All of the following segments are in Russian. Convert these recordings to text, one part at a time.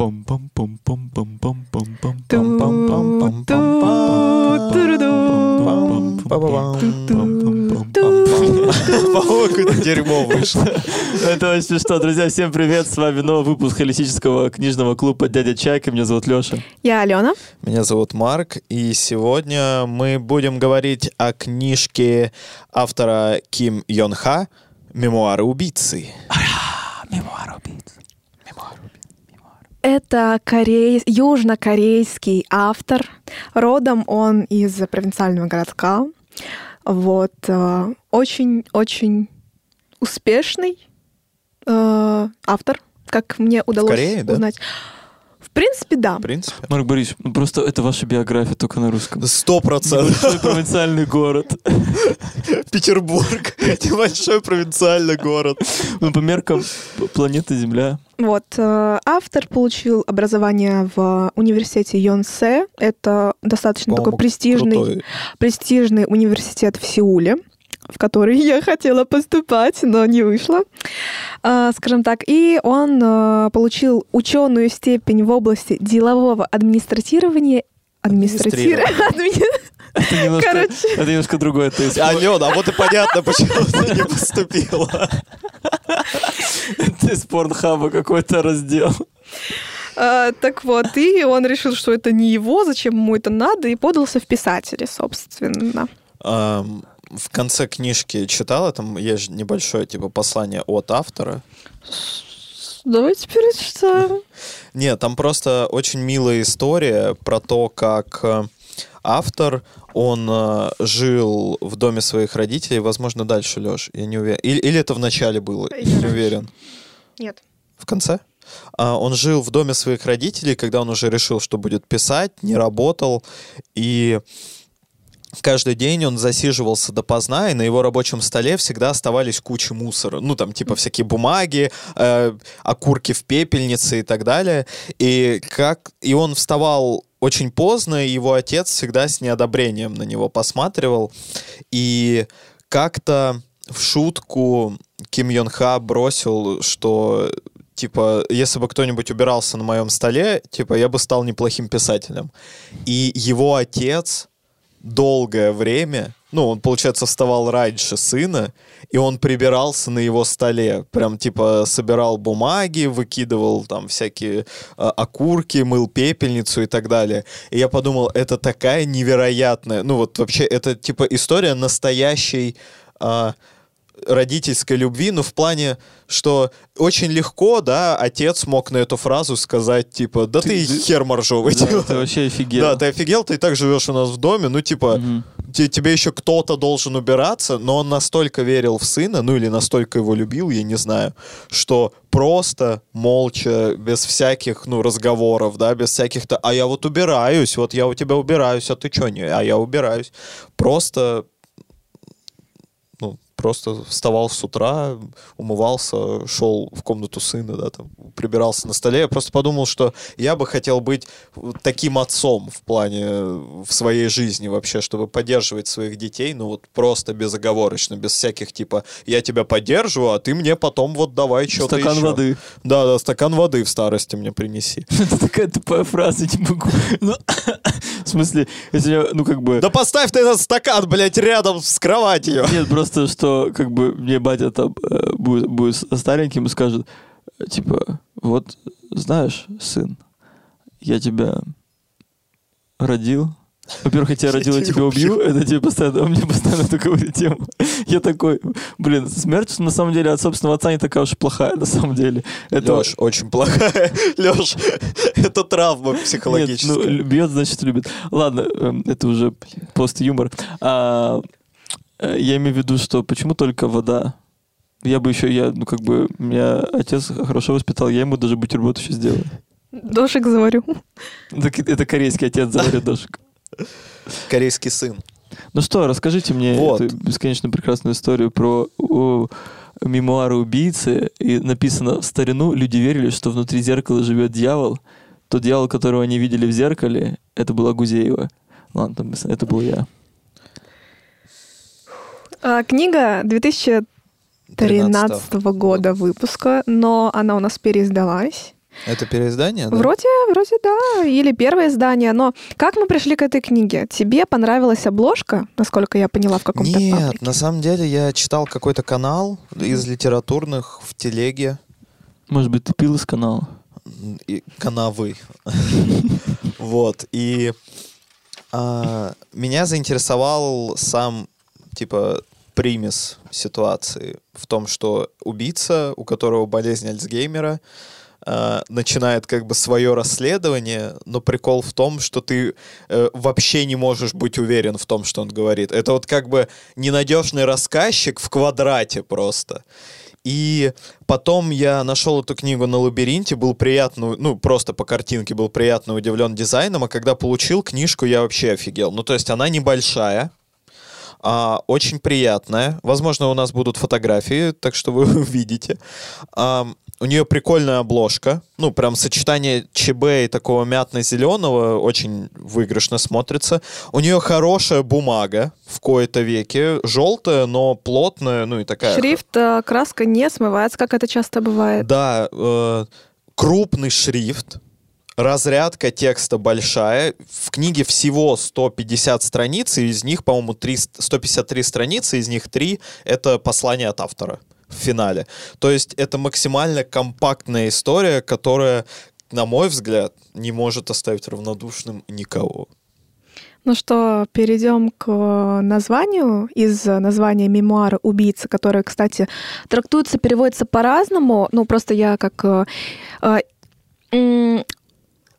По-моему, какое-то дерьмо вышло. Это очень смешно. Друзья, всем привет. С вами новый выпуск холистического книжного клуба «Дядя Чайка». Меня зовут Леша. Я Алена. Меня зовут Марк, и сегодня мы будем говорить о книжке автора Ким Йон Ха «Мемуары убийцы». Мемуары убийцы. Это корей... южнокорейский автор. Родом он из провинциального городка. Вот. э, Очень-очень успешный э, автор, как мне удалось Корее, да? В принципе, да. В принципе. Марк Борисович, ну просто это ваша биография только на русском. Сто процентов. Небольшой провинциальный город. Петербург. Небольшой провинциальный город. Ну, по меркам планеты Земля. Вот. э, Автор получил образование в университете Йонсе. Это достаточно такой престижный, крутой. престижный университет в Сеуле, в который я хотела поступать, но не вышло, А, скажем так. И он э, получил ученую степень в области делового администратирования. Администратирования. Это немножко, Короче. это немножко другое. То есть, Алена, а вот и понятно, почему ты не поступила. это из порнхаба какой-то раздел. А, Так вот, и он решил, что это не его, зачем ему это надо, и подался в писатели, собственно. Ам, В конце книжки читала, там есть небольшое типа послание от автора. Давайте перечитаем. Нет, там просто очень милая история про то, как э, автор, он э, жил в доме своих родителей, возможно, дальше, Леш, я не уверен. Или, или это в начале было, Или не уверен. Нет. В конце? А, Он жил в доме своих родителей, когда он уже решил, что будет писать, не работал, и каждый день он засиживался допоздна, и на его рабочем столе всегда оставались кучи мусора. Ну, там, типа, всякие бумаги, э, окурки в пепельнице и так далее. И, как... и он вставал очень поздно, и его отец всегда с неодобрением на него посматривал. И как-то в шутку Ким Йон Ха бросил, что типа, если бы кто-нибудь убирался на моем столе, типа, я бы стал неплохим писателем. И его отец долгое время, ну, он, получается, вставал раньше сына, и он прибирался на его столе. Прям, типа, собирал бумаги, выкидывал там всякие а, окурки, мыл пепельницу и так далее. И я подумал, это такая невероятная, ну, вот вообще, это, типа, история настоящей а, родительской любви, ну, в плане, что очень легко, да, отец мог на эту фразу сказать, типа, да ты, Ты- хер моржовый. Да, типа. ты вообще офигел. Да, ты офигел, ты и так живешь у нас в доме, ну, типа, те- тебе еще кто-то должен убираться, но он настолько верил в сына, ну, или настолько его любил, я не знаю, что просто, молча, без всяких, ну, разговоров, да, без всяких-то, а я вот убираюсь, вот я у тебя убираюсь, а ты что, не, а я убираюсь. Просто просто вставал с утра, умывался, шел в комнату сына, да, там, прибирался на столе. Я просто подумал, что я бы хотел быть таким отцом в плане э, в своей жизни вообще, чтобы поддерживать своих детей, ну вот просто безоговорочно, без всяких типа «я тебя поддерживаю, а ты мне потом вот давай что-то Стакан еще». воды. Да, да, стакан воды в старости мне принеси. Это такая тупая фраза, не могу. Ну, в смысле, если ну как бы... Да поставь ты этот стакан, блядь, рядом с кроватью. Нет, просто что как бы мне батя там э, будет, будет стареньким и скажет, типа, вот, знаешь, сын, я тебя родил. Во-первых, я тебя родил, я тебя убью. Это тебе постоянно, он мне постоянно эту говорит тему. Я такой, блин, смерть на самом деле от собственного отца не такая уж плохая, на самом деле. Это Леш, очень плохая. Леш, это травма Нет, психологическая. ну, лю- бьет, значит, любит. Ладно, эм, это уже пост-юмор. А, э, я имею в виду, что почему только вода? Я бы еще, я, ну, как бы, меня отец хорошо воспитал, я ему даже бутерброд еще сделаю. Дошик заварю. Так Это корейский отец заварит дошек. Корейский сын. Ну что, расскажите мне Вот. эту бесконечно прекрасную историю про о, мемуары убийцы. И написано, в старину люди верили, что внутри зеркала живет дьявол. Тот дьявол, которого они видели в зеркале, это была Гузеева. Ладно, это был я. А, Книга 2013 года выпуска, но она у нас переиздалась. Это переиздание, да? Вроде, вроде да, или первое издание. Но как мы пришли к этой книге? Тебе понравилась обложка, насколько я поняла, в каком-то Нет, паблике? на самом деле я читал какой-то канал из литературных в телеге. Может быть, ты пил из канала? и канавы. Вот. И а, меня заинтересовал сам, типа, примес ситуации в том, что убийца, у которого болезнь Альцгеймера, а, начинает как бы свое расследование, но прикол в том, что ты э, вообще не можешь быть уверен в том, что он говорит. Это вот как бы ненадежный рассказчик в квадрате просто. И потом я нашел эту книгу на лабиринте, был приятно, ну, просто по картинке был приятно удивлен дизайном, а когда получил книжку, я вообще офигел. Ну, то есть она небольшая, а, очень приятная. Возможно, у нас будут фотографии, так что вы увидите. А, у нее прикольная обложка. Ну, прям сочетание ЧБ и такого мятно-зеленого очень выигрышно смотрится. У нее хорошая бумага в кои-то веке. Желтая, но плотная, ну и такая... Шрифт, э, краска не смывается, как это часто бывает. Да, э, крупный шрифт, разрядка текста большая. В книге всего 150 страниц, и из них, по-моему, 300 153 страницы, из них 3 — это послание от автора в финале. То есть это максимально компактная история, которая, на мой взгляд, не может оставить равнодушным никого. Ну что, перейдем к названию из названия мемуара убийцы, которое, кстати, трактуется, переводится по-разному. Ну, просто я как э, э,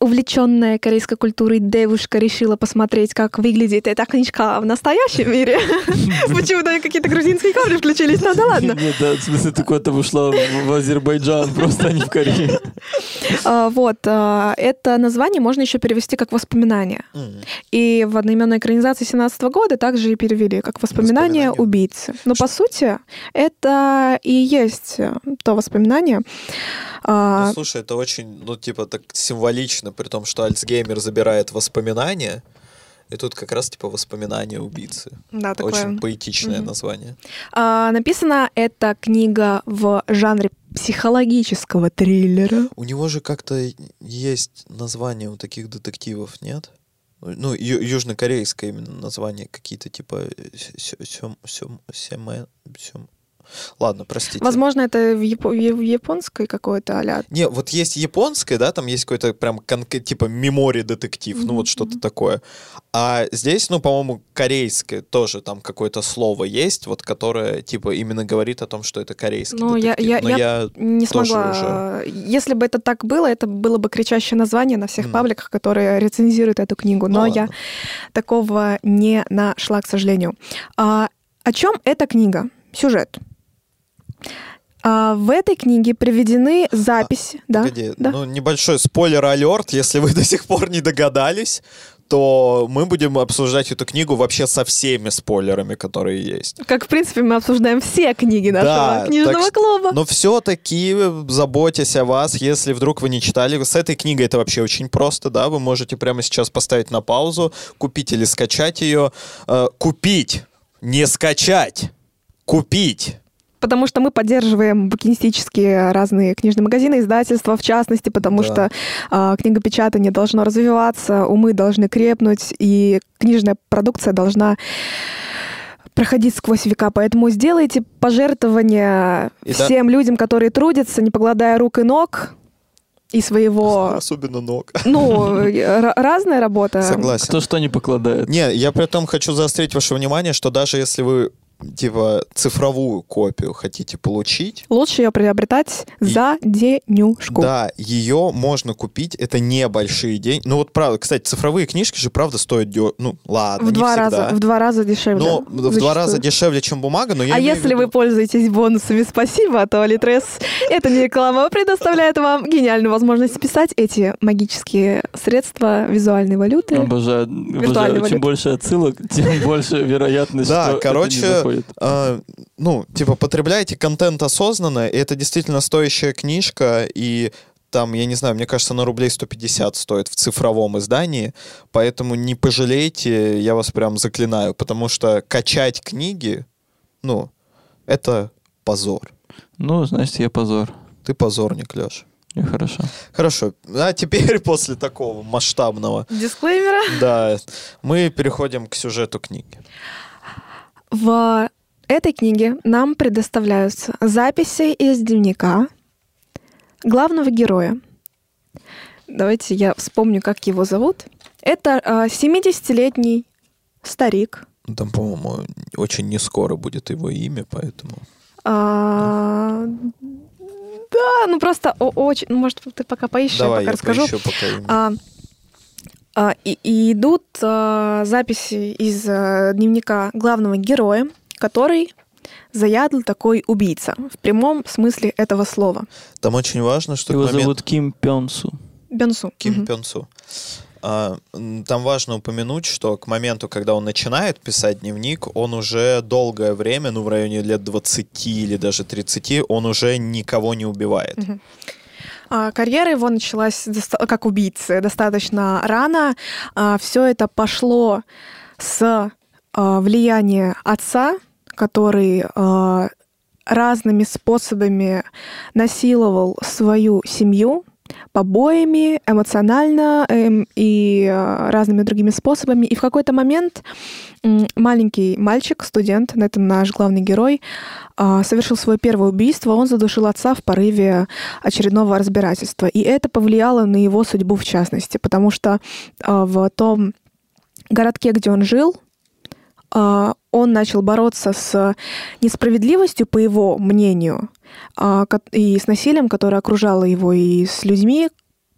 увлеченная корейской культурой девушка решила посмотреть, как выглядит эта книжка в настоящем мире. Почему-то какие-то грузинские капли включились, ну да ладно. Нет, да, в смысле, ты куда-то ушла в Азербайджан, просто а не в Корею. А, Вот, а, это название можно еще перевести как воспоминание. И в одноименной экранизации 17 года также и перевели как воспоминание Воспоминание. убийцы. Но по сути это и есть то воспоминание. Ну, слушай, это очень, ну, типа, так символично, при том, что Альцгеймер забирает воспоминания, и тут как раз, типа, воспоминания убийцы. да, такое. Очень поэтичное Мгм. название. А, Написана эта книга в жанре психологического триллера. У него же как-то есть название у таких детективов, нет? Ну, ю- южнокорейское именно название, какие-то типа сём, сём, сёме- сём. Ладно, простите. Возможно, это в, япо- в японской какой-то а Не, вот есть японское, да, там есть какой-то прям конк- типа мемори детектив, ну вот что-то такое. А здесь, ну, по-моему, корейское тоже там какое-то слово есть, вот которое типа именно говорит о том, что это корейский Ну, я- детектив. я- Но я я не смогла. Если бы это так было, это было бы кричащее название на всех Мгм. пабликах, которые рецензируют эту книгу. Ну Но я ладно. такого не нашла, к сожалению. А, о чем эта книга? Сюжет. А, в этой книге приведены записи. да, Погоди, да. ну небольшой спойлер-алерт, если вы до сих пор не догадались, то мы будем обсуждать эту книгу вообще со всеми спойлерами, которые есть. Как, в принципе, мы обсуждаем все книги нашего Да, книжного так клуба. Но все-таки заботьтесь о вас, если вдруг вы не читали. С этой книгой это вообще очень просто, да, вы можете прямо сейчас поставить на паузу, купить или скачать ее. Э, купить, не скачать, купить. Потому что мы поддерживаем букинистические разные книжные магазины, издательства в частности, потому Да. что а, книгопечатание должно развиваться, умы должны крепнуть, и книжная продукция должна проходить сквозь века. Поэтому сделайте пожертвования И да- всем людям, которые трудятся, не покладая рук и ног, и своего... Особенно ног. Ну, разная работа. Согласен. Кто что не покладает. Не, я при этом хочу заострить ваше внимание, что даже если вы типа цифровую копию хотите получить, Лучше ее приобретать И- за денюжку. да, ее можно купить, это небольшие деньги. Ну вот правда, кстати, цифровые книжки же правда стоят, дё- ну ладно, В не два, всегда. раза, в два раза дешевле. Но в два раза дешевле, чем бумага, но я А если вы виду- пользуетесь бонусами «Спасибо», то Алитрес — это не реклама, а предоставляет вам гениальную возможность списать эти магические средства визуальной валюты. Обожаю. Обожаю. Чем больше отсылок, тем больше вероятность, Да, что это короче, не заходит. а, ну, типа, потребляйте контент осознанно, и это действительно стоящая книжка, и там, я не знаю, мне кажется, на рублей 150 стоит в цифровом издании, поэтому не пожалейте, я вас прям заклинаю, потому что качать книги, ну, это позор. Ну, значит, я позор. Ты позорник, Леш. И хорошо. Хорошо. А теперь после такого масштабного, Дисклеймера. да, мы переходим к сюжету книги. В этой книге нам предоставляются записи из дневника главного героя. Давайте я вспомню, как его зовут. Это а, 70-летний старик. Там, по-моему, очень не скоро будет его имя, поэтому... А, да, ну просто очень... ну, Может, ты пока поищешь, Давай, я пока я расскажу. поищу пока. А, а, и, и идут а, записи из а, дневника главного героя, который заядлый такой убийца в прямом смысле этого слова. Там очень важно, что Его к моменту... зовут Ким Пёнсу. Бенсу. Ким Мгм. Пёнсу. А, Там важно упомянуть, что к моменту, когда он начинает писать дневник, он уже долгое время, ну, в районе лет 20 или даже 30, он уже никого не убивает. Мгм. А, Карьера его началась как убийцы достаточно рано. Все это пошло с а, влияния отца, который а, разными способами насиловал свою семью побоями, эмоционально эм, и а, разными другими способами. И в какой-то момент м, маленький мальчик, студент, это наш главный герой, а, совершил свое первое убийство. Он задушил отца в порыве очередного разбирательства. И это повлияло на его судьбу в частности, потому что а, в том городке, где он жил, а, он начал бороться с несправедливостью, по его мнению, а, и с насилием, которое окружало его, и с людьми,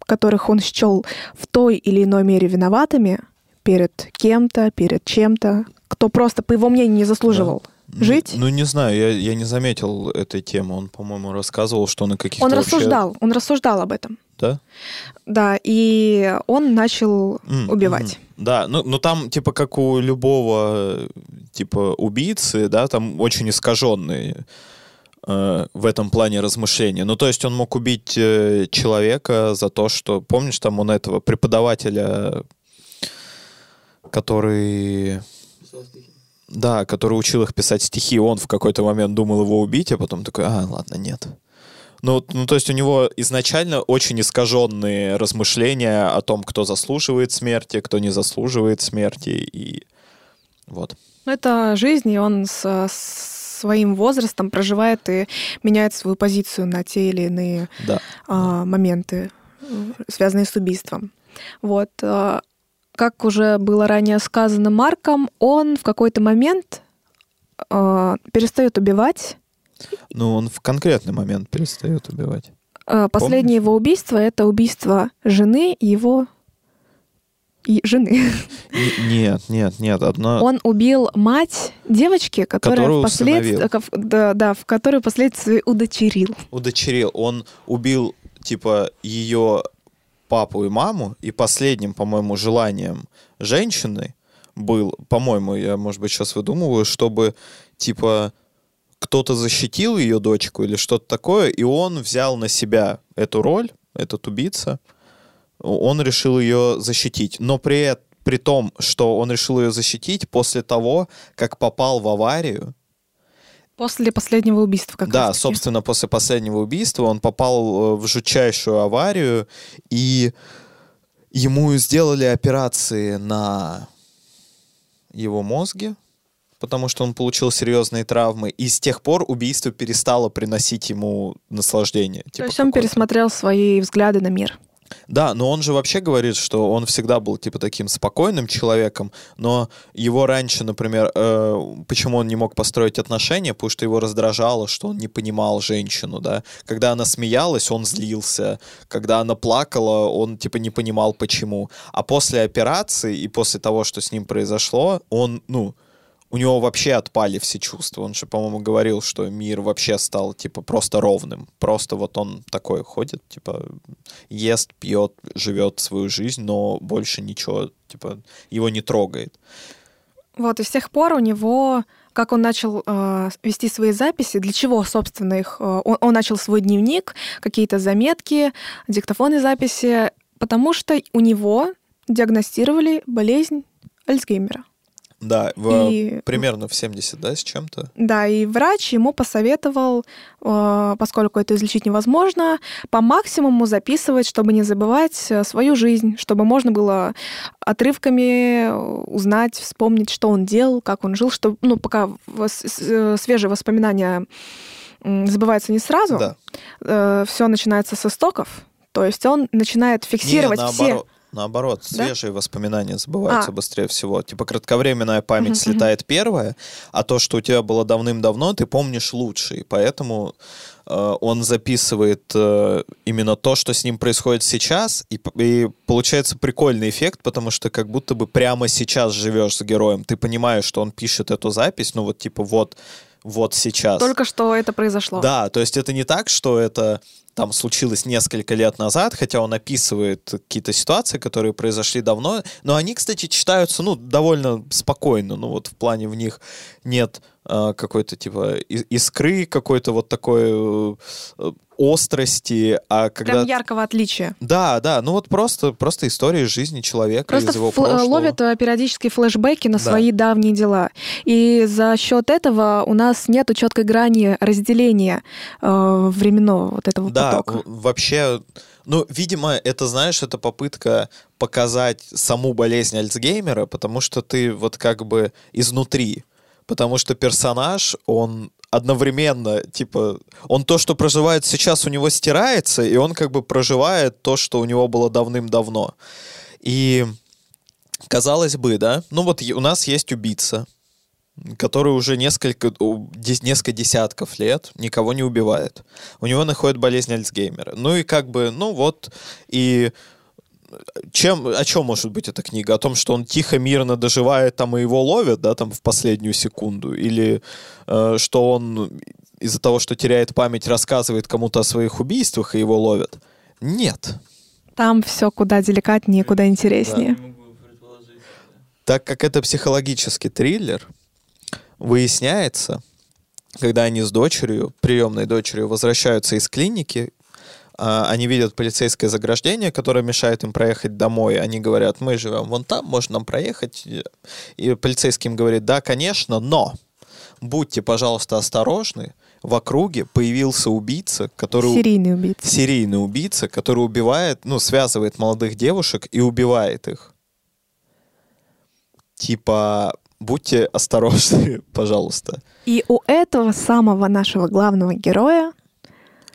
которых он счел в той или иной мере виноватыми перед кем-то, перед чем-то, кто просто, по его мнению, не заслуживал Ну, жить. Ну, не знаю, я, я не заметил этой темы. Он, по-моему, рассказывал, что на каких-то он вообще- рассуждал, он рассуждал об этом. Да? Да, и он начал М, убивать. мгм. Да, ну, ну там, типа, как у любого, типа, убийцы, да, там очень искаженные э, в этом плане размышления. Ну, то есть он мог убить э, человека за то, что, помнишь, там он этого преподавателя, который... Да, который учил их писать стихи, он в какой-то момент думал его убить, а потом такой, а, ладно, нет. Ну, ну, то есть у него изначально очень искаженные размышления о том, кто заслуживает смерти, кто не заслуживает смерти, и вот. Это жизнь, и он с, своим возрастом проживает и меняет свою позицию на те или иные Да. а, моменты, связанные с убийством. Вот. а, Как уже было ранее сказано Марком, он в какой-то момент а, перестает убивать. Ну, он в конкретный момент перестает убивать. А, Последнее его убийство это убийство жены его и жены. Нет, нет, нет, одна... Он убил мать девочки, которая впоследствии, ков- да, да, в которую впоследствии удочерил. удочерил. Он убил, типа, ее папу и маму, и последним, по-моему, желанием женщины был, по-моему, я, может быть, сейчас выдумываю, чтобы, типа, кто-то защитил ее дочку или что-то такое, и он взял на себя эту роль, этот убийца, он решил ее защитить. Но при, при том, что он решил ее защитить после того, как попал в аварию, После последнего убийства, как да, раз-таки. собственно, после последнего убийства он попал э, в жутчайшую аварию, и ему сделали операции на его мозге, потому что он получил серьезные травмы, и с тех пор убийство перестало приносить ему наслаждение. То типа есть он пересмотрел свои взгляды на мир. Да, но он же вообще говорит, что он всегда был типа таким спокойным человеком, но его раньше, например, э, почему он не мог построить отношения, потому что его раздражало, что он не понимал женщину, да. Когда она смеялась, он злился, когда она плакала, он типа не понимал почему. А после операции и после того, что с ним произошло, он, ну, у него вообще отпали все чувства. Он же, по-моему, говорил, что мир вообще стал, типа, просто ровным. Просто вот он такой ходит, типа, ест, пьет, живет свою жизнь, но больше ничего, типа, его не трогает. Вот, и с тех пор у него, как он начал э, вести свои записи, для чего, собственно, их... э, он, он начал свой дневник, какие-то заметки, диктофонные записи, потому что у него диагностировали болезнь Альцгеймера. Да, в- И- примерно в 70, да, с чем-то. Да, и врач ему посоветовал, э, поскольку это излечить невозможно, по максимуму записывать, чтобы не забывать э, свою жизнь, чтобы можно было отрывками э, узнать, вспомнить, что он делал, как он жил, чтобы, ну, пока свежие воспоминания забываются не сразу, Да. все начинается с истоков, то есть он начинает фиксировать Не, все... наоборот. Да? свежие воспоминания забываются А. быстрее всего. Типа кратковременная память Мгм, слетает первая, а то, что у тебя было давным-давно, ты помнишь лучше. И поэтому э, он записывает э, именно то, что с ним происходит сейчас, и, и получается прикольный эффект, потому что как будто бы прямо сейчас живешь с героем. Ты понимаешь, что он пишет эту запись, ну вот типа вот, вот сейчас. Только что это произошло. Да, то есть это не так, что это там случилось несколько лет назад, хотя он описывает какие-то ситуации, которые произошли давно, но они, кстати, читаются, ну, довольно спокойно, ну, вот в плане в них нет э, какой-то, типа, искры, какой-то вот такой э, острости, а когда... Прям яркого отличия. Да, да, ну вот просто, просто история жизни человека Просто из его фл- прошлого. ловят э, периодически флешбеки на Да. свои давние дела. И за счет этого у нас нет четкой грани разделения э, временного вот этого Да, потока. в- вообще, ну, видимо, это, знаешь, это попытка показать саму болезнь Альцгеймера, потому что ты вот как бы изнутри. Потому что персонаж, он одновременно, типа, он то, что проживает сейчас, у него стирается, и он как бы проживает то, что у него было давным-давно. И казалось бы, да, ну вот у нас есть убийца, который уже несколько, несколько десятков лет никого не убивает. У него находят болезнь Альцгеймера. Ну и как бы, ну вот, и чем, о чем может быть эта книга? О том, что он тихо, мирно доживает, там и его ловят, да, там в последнюю секунду? Или э, что он из-за того, что теряет память, рассказывает кому-то о своих убийствах и его ловят? Нет. Там все куда деликатнее, куда интереснее. Так как это психологический триллер, выясняется, когда они с дочерью, приемной дочерью, возвращаются из клиники, они видят полицейское заграждение, которое мешает им проехать домой. Они говорят, мы живем вон там, можно нам проехать. И полицейский им говорит, да, конечно, но будьте, пожалуйста, осторожны. В округе появился убийца, который... Серийный убийца. Серийный убийца, который убивает, ну, связывает молодых девушек и убивает их. Типа, будьте осторожны, пожалуйста. И у этого самого нашего главного героя,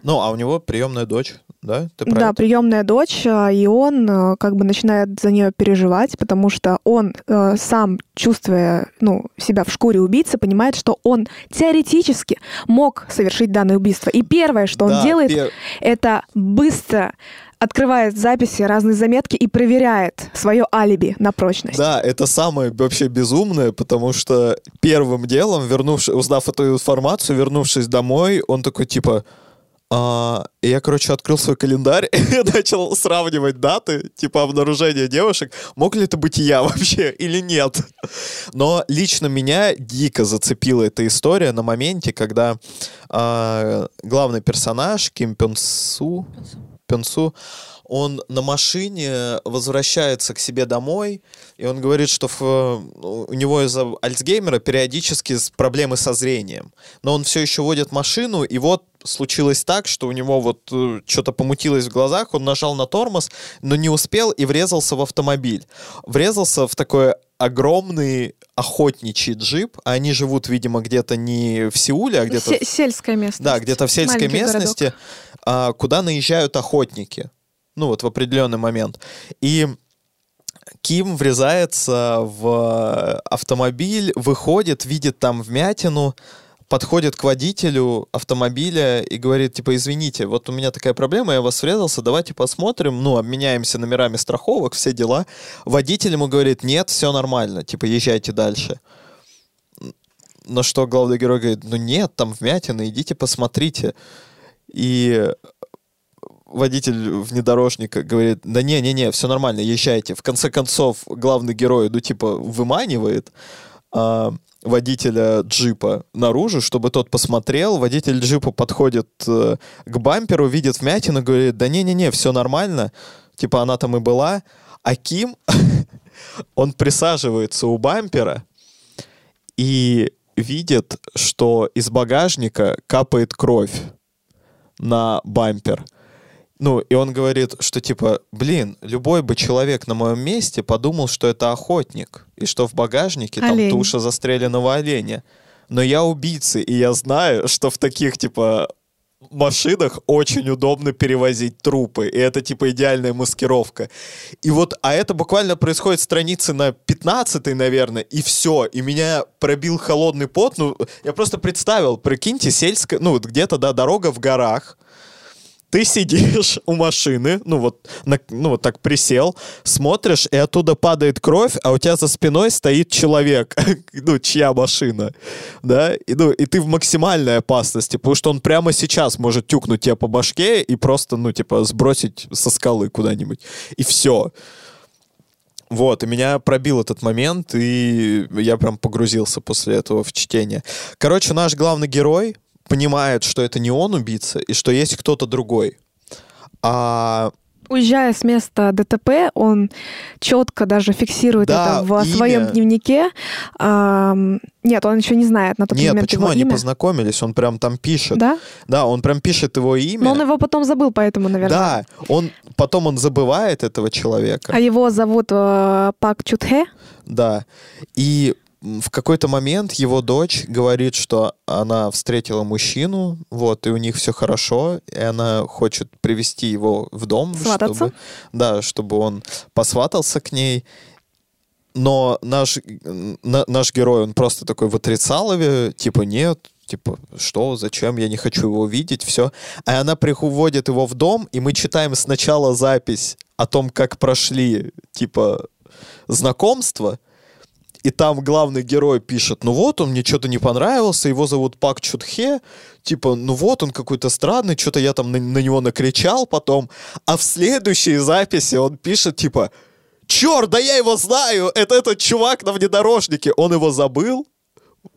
Ну, а у него приемная дочь, да? Ты да, это? приемная дочь, а, и он э, как бы начинает за нее переживать, потому что он э, сам, чувствуя ну, себя в шкуре убийцы, понимает, что он теоретически мог совершить данное убийство. И первое, что он Да, делает, пер- это быстро открывает записи, разные заметки и проверяет свое алиби на прочность. Да, это самое вообще безумное, потому что первым делом, вернувшись, узнав эту информацию, вернувшись домой, он такой типа, а, я, короче, открыл свой календарь и начал сравнивать даты, типа обнаружения девушек. Мог ли это быть я вообще или нет? Но лично меня дико зацепила эта история на моменте, когда а, главный персонаж Ким Пен Су, Пен Су, он на машине возвращается к себе домой, и он говорит, что в- у него из-за Альцгеймера периодически проблемы со зрением. Но он все еще водит машину, и вот случилось так, что у него вот что-то помутилось в глазах, он нажал на тормоз, но не успел и врезался в автомобиль. Врезался в такой огромный охотничий джип, они живут, видимо, где-то не в Сеуле, а где-то... Се- сельская местность. Да, где-то в сельской Маленький городок. местности, а, куда наезжают охотники. Ну, вот в определенный момент. И Ким врезается в автомобиль, выходит, видит там вмятину, подходит к водителю автомобиля и говорит, типа, извините, вот у меня такая проблема, я вас врезался, давайте посмотрим, ну, обменяемся номерами страховок, все дела. Водитель ему говорит, нет, все нормально, типа, езжайте дальше. На что главный герой говорит, ну нет, там вмятина, идите посмотрите. И водитель внедорожника говорит, да не-не-не, все нормально, езжайте. В конце концов, главный герой, ну, типа, выманивает а, водителя джипа наружу, чтобы тот посмотрел. Водитель джипа подходит э, к бамперу, видит вмятину, говорит, да не-не-не, все нормально. Типа, она там и была. А Ким, он присаживается у бампера, и видит, что из багажника капает кровь на бампер. Ну, и он говорит, что типа, блин, любой бы человек на моем месте подумал, что это охотник, и что в багажнике Олень. там туша застреленного оленя. Но я убийца, и я знаю, что в таких, типа, машинах очень удобно перевозить трупы, и это, типа, идеальная маскировка. И вот, а это буквально происходит страницы на 15 наверное, и все, и меня пробил холодный пот, ну, я просто представил, прикиньте, сельская, ну, вот где-то, да, дорога в горах, ты сидишь у машины, ну вот, на- ну вот так присел, смотришь, и оттуда падает кровь, а у тебя за спиной стоит человек, ну, чья машина, да, и, ну, и ты в максимальной опасности, потому что он прямо сейчас может тюкнуть тебя по башке и просто, ну, типа, сбросить со скалы куда-нибудь, и все. Вот, и меня пробил этот момент, и я прям погрузился после этого в чтение. Короче, наш главный герой понимает, что это не он убийца, и что есть кто-то другой. А Уезжая с места ДТП, он четко даже фиксирует Да, это в имя. своем дневнике. Ам, нет, он еще не знает на тот нет, момент почему его они имя. познакомились? Он прям там пишет. Да? Да, он прям пишет его имя. Но он его потом забыл, поэтому, наверное. Да, он потом он забывает этого человека. А его зовут э, Пак Чутхе. Да. И в какой-то момент его дочь говорит, что она встретила мужчину, вот, и у них все хорошо, и она хочет привести его в дом, Свататься? чтобы, да, чтобы он посватался к ней. Но наш, на- наш герой, он просто такой в отрицалове, типа, нет, типа, что, зачем, я не хочу его видеть, все. А она приводит его в дом, и мы читаем сначала запись о том, как прошли, типа, знакомства, и там главный герой пишет, ну вот, он мне что-то не понравился, его зовут Пак Чутхе, типа, ну вот, он какой-то странный, что-то я там на, на него накричал потом, а в следующей записи он пишет, типа, черт, да я его знаю, это этот чувак на внедорожнике, он его забыл,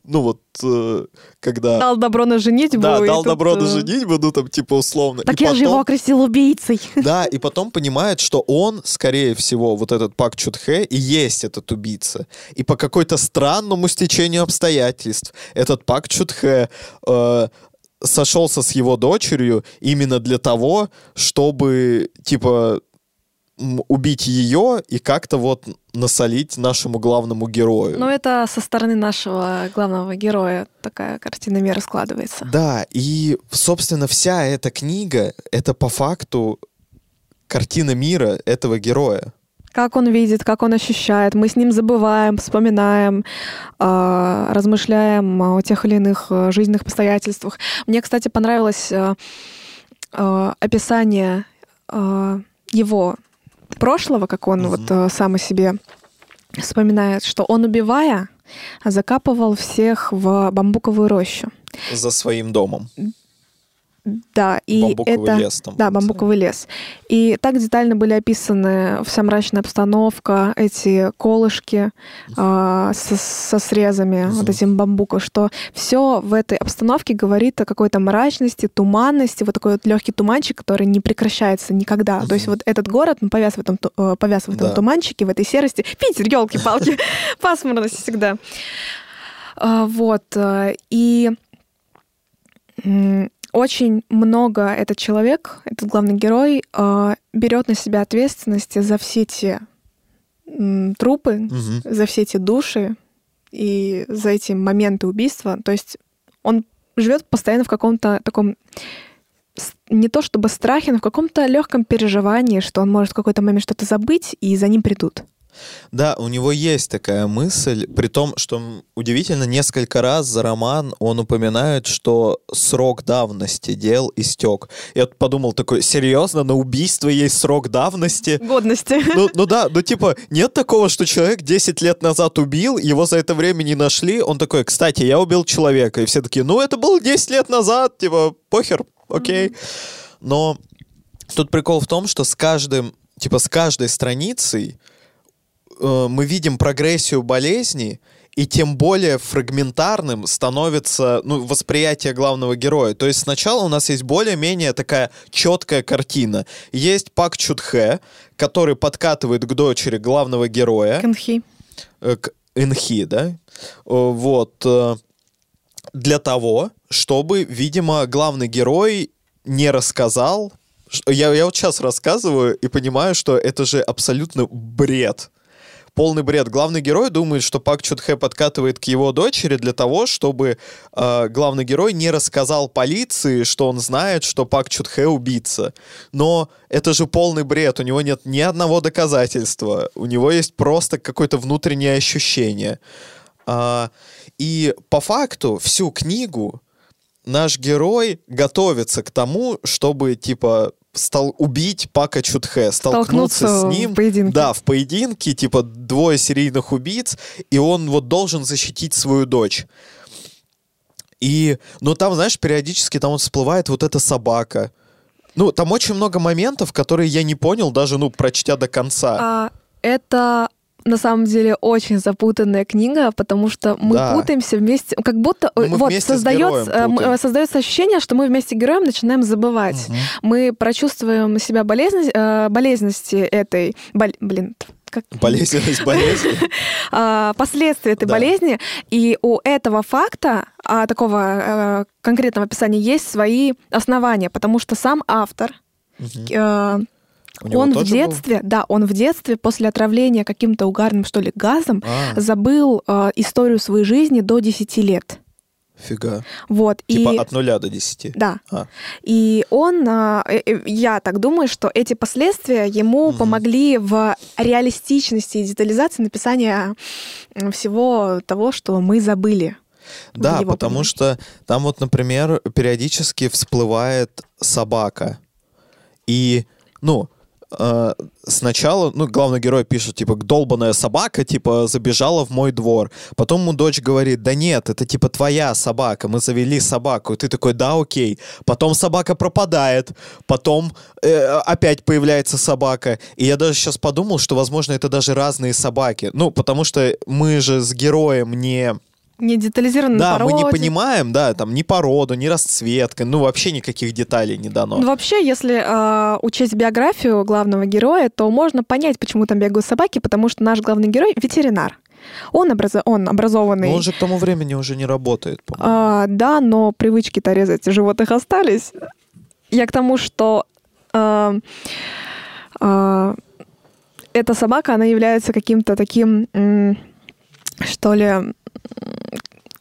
ну вот, э, когда... Дал добро на женитьбу. Да, дал тут, добро на э, женитьбу, ну там типа условно. Так И я же его потом- окрестил убийцей. да, и потом понимает, что он, скорее всего, вот этот Пак Чутхе и есть этот убийца. И по какой-то странному стечению обстоятельств этот Пак Чутхе э, сошелся с его дочерью именно для того, чтобы, типа, убить ее и как-то вот насолить нашему главному герою. Но это со стороны нашего главного героя такая картина мира складывается. Да, и, собственно, вся эта книга — это по факту картина мира этого героя. Как он видит, как он ощущает. Мы с ним забываем, вспоминаем, а, размышляем о тех или иных э, жизненных обстоятельствах. Мне, кстати, понравилось э, э, описание его прошлого, как он вот э, сам о себе вспоминает, что он, убивая, закапывал всех в бамбуковую рощу. За своим домом. Да, и Бамбуковый это... лес там. Да, бамбуковый лес. И так детально были описаны вся мрачная обстановка, эти колышки а, со, со срезами вот этим бамбука, что все в этой обстановке говорит о какой-то мрачности, туманности, вот такой вот легкий туманчик, который не прекращается никогда. То есть вот этот город, он повяз в этом, э, повяз в этом Да. туманчике, в этой серости. Питер, елки-палки, пасмурность всегда. А, Вот. э, И очень много этот человек, этот главный герой, э, берет на себя ответственности за все те трупы, Мгм. за все эти души и за эти моменты убийства. То есть он живет постоянно в каком-то таком не то чтобы страхе, но в каком-то легком переживании, что он может в какой-то момент что-то забыть, и за ним придут. Да, у него есть такая мысль, при том, что удивительно, несколько раз за роман он упоминает, что срок давности дел истек. Я подумал такой, серьезно, на убийство есть срок давности? Годности. Ну, ну да, ну типа, нет такого, что человек 10 лет назад убил, его за это время не нашли, он такой, кстати, я убил человека, и все такие, ну это было 10 лет назад, типа, похер, окей. Но тут прикол в том, что с каждым, типа, с каждой страницей э, мы видим прогрессию болезни, и тем более фрагментарным становится ну, восприятие главного героя. То есть сначала у нас есть более-менее такая четкая картина. Есть Пак Чудхе, который подкатывает к дочери главного героя. Кэнхи. Э, к- Инхи, да? О, Вот. э, Для того, чтобы, видимо, главный герой не рассказал. Я, я вот сейчас рассказываю и понимаю, что это же абсолютно бред. Полный бред. Главный герой думает, что Пак Чудхэ подкатывает к его дочери для того, чтобы э, главный герой не рассказал полиции, что он знает, что Пак Чудхэ убийца. Но это же полный бред. У него нет ни одного доказательства. У него есть просто какое-то внутреннее ощущение. А, и по факту всю книгу наш герой готовится к тому, чтобы, типа, стал убить Пака Чудхэ, столкнуться Столкнуться с ним. в поединке. Да, в поединке, типа, двое серийных убийц, и он вот должен защитить свою дочь. И, ну там, знаешь, периодически там вот всплывает вот эта собака. Ну, там очень много моментов, которые я не понял, даже, ну, прочтя до конца. А, это на самом деле очень запутанная книга, потому что мы Да. путаемся вместе, как будто Ну, мы вот создается, э, создается ощущение, что мы вместе героем начинаем забывать. Мгм. Мы прочувствуем себя болезненность, э, болезненности этой, бол- блин, как Болезненность болезни. а, последствия этой Да. болезни, и у этого факта, а, такого э, конкретного описания, есть свои основания, потому что сам автор Мгм. Э, У него он в тоже был? детстве, да, он в детстве после отравления каким-то угарным, что ли, газом А, забыл э, историю своей жизни до 10 лет. фига. Вот. Типа и... от нуля до десяти. Да. А. И он, а, э, э, я так думаю, что эти последствия ему Мгм. помогли в реалистичности и детализации написания всего того, что мы забыли. Да, потому книге. что там вот, например, периодически всплывает собака. И, ну, э, сначала, ну, главный герой пишет, типа, долбаная собака, типа, забежала в мой двор. Потом ему дочь говорит, да нет, это, типа, твоя собака, мы завели собаку. И ты такой, да, окей. Потом собака пропадает, потом э, опять появляется собака. И я даже сейчас подумал, что, возможно, это даже разные собаки. Ну, потому что мы же с героем не... Не детализированно Да, мы не породе. понимаем, да, там ни породу, ни расцветка, ну вообще никаких деталей не дано. Ну, вообще, если э, учесть биографию главного героя, то можно понять, почему там бегают собаки, потому что наш главный герой ветеринар. Он, образо- он образованный. Но он же к тому времени уже не работает, по-моему. А, да, но привычки-то резать животных остались. Я к тому, что а, а, эта собака, она является каким-то таким, м, что ли,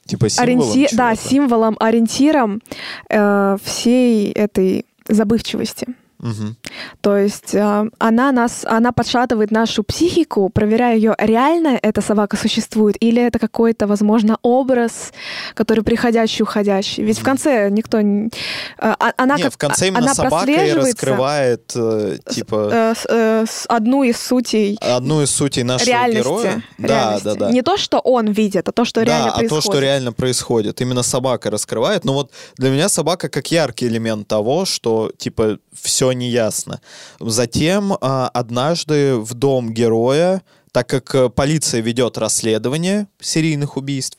типа символом ориенти- да, символом, ориентиром э, всей этой забывчивости. Мгм. То есть э, она нас, она подшатывает нашу психику, проверяя ее, реально эта собака существует или это какой-то, возможно, образ, который приходящий, уходящий. Ведь в конце никто, э, а- она Не, как в конце а- именно она собака раскрывает, э, типа, э, э, одну из сутей одну из сутей нашего реальности. героя. Да, реальности. да, да. Не то, что он видит, а то, что реально да, а происходит. то, что реально происходит. Именно собака раскрывает. Но вот для меня собака как яркий элемент того, что, типа, все неясно. Затем а, однажды в дом героя, так как э, полиция ведет расследование серийных убийств,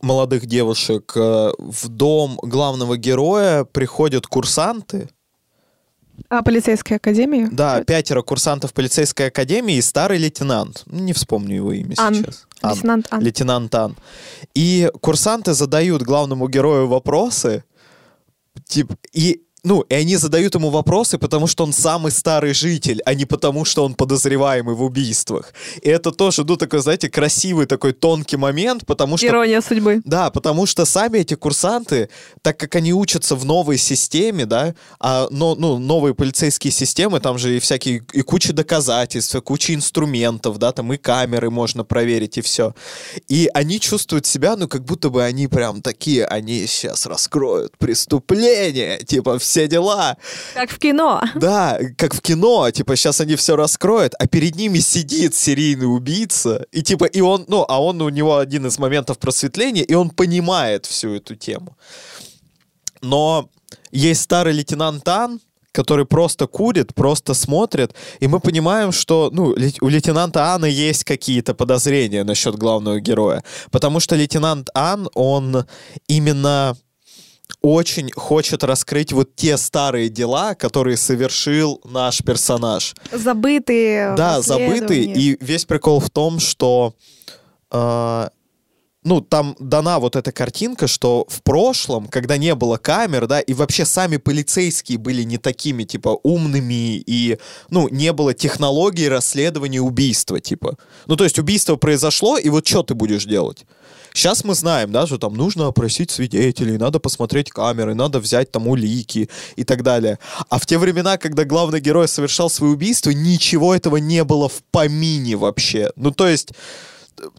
молодых девушек, э, в дом главного героя приходят курсанты, А полицейская академия? да, пятеро курсантов полицейской академии и старый лейтенант. Не вспомню его имя Ан. сейчас. Ан. Лейтенант Ан. Лейтенант Ан. И курсанты задают главному герою вопросы, типа, и ну, и они задают ему вопросы, потому что он самый старый житель, а не потому, что он подозреваемый в убийствах. И это тоже, ну, такой, знаете, красивый такой тонкий момент, потому что Ирония судьбы. да, потому что сами эти курсанты, так как они учатся в новой системе, да, а но, ну, новые полицейские системы, там же и всякие, и куча доказательств, и куча инструментов, да, там и камеры можно проверить, и все. И они чувствуют себя, ну, как будто бы они прям такие, они сейчас раскроют преступление, типа, все дела. Как в кино. Да, как в кино, типа, сейчас они все раскроют, а перед ними сидит серийный убийца, и типа, и он, ну, а он у него один из моментов просветления, и он понимает всю эту тему. Но есть старый лейтенант Ан, который просто курит, просто смотрит, и мы понимаем, что ну, у лейтенанта Анна есть какие-то подозрения насчет главного героя. Потому что лейтенант Ан, он именно очень хочет раскрыть вот те старые дела, которые совершил наш персонаж. Забытые Да, расследования. И весь прикол в том, что а, ну, там дана вот эта картинка, что в прошлом, когда не было камер, да, и вообще сами полицейские были не такими, типа, умными, и, ну, не было технологии расследования убийства, типа. Ну, то есть убийство произошло, и вот что ты будешь делать? Сейчас мы знаем, да, что там нужно опросить свидетелей, надо посмотреть камеры, надо взять там улики и так далее. А в те времена, когда главный герой совершал свои убийства, ничего этого не было в помине вообще. Ну, то есть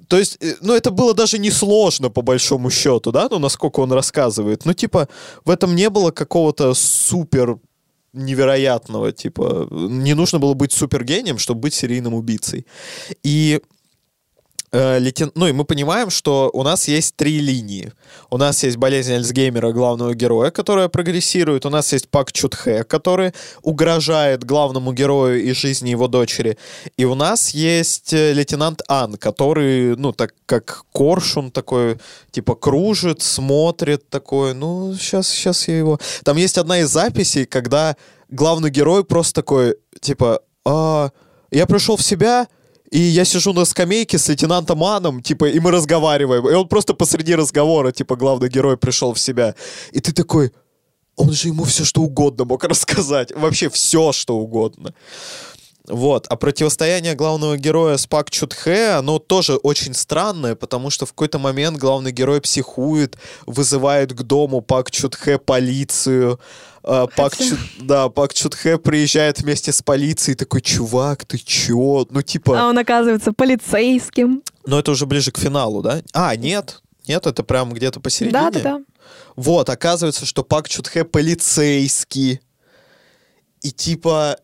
то есть, э, ну, это было даже несложно, по большому счету, да, ну, насколько он рассказывает. Ну, типа, в этом не было какого-то супер невероятного, типа, не нужно было быть супергением, чтобы быть серийным убийцей. И лейтен... ну и мы понимаем, что у нас есть три линии. У нас есть болезнь Альцгеймера главного героя, которая прогрессирует. У нас есть Пак Чутхе, который угрожает главному герою и жизни его дочери. И у нас есть э, лейтенант Ан, который, ну, так как коршун такой, типа, кружит, смотрит такой, ну, сейчас, сейчас я его... Там есть одна из записей, когда главный герой просто такой, типа, а, я пришел в себя, и я сижу на скамейке с лейтенантом Аном, типа, и мы разговариваем. И он просто посреди разговора, типа, главный герой пришел в себя. И ты такой, он же ему все что угодно мог рассказать. Вообще все что угодно. Вот. А противостояние главного героя с Пак Чутхе, оно тоже очень странное, потому что в какой-то момент главный герой психует, вызывает к дому Пак Чутхе полицию. А, Пак, Чу... да, Пак Чутхе приезжает вместе с полицией, такой, чувак, ты чё? Ну, типа... А он оказывается полицейским. Но это уже ближе к финалу, да? А, нет, нет, это прям где-то посередине. Да, да, да. Вот, оказывается, что Пак Чутхе полицейский. И типа,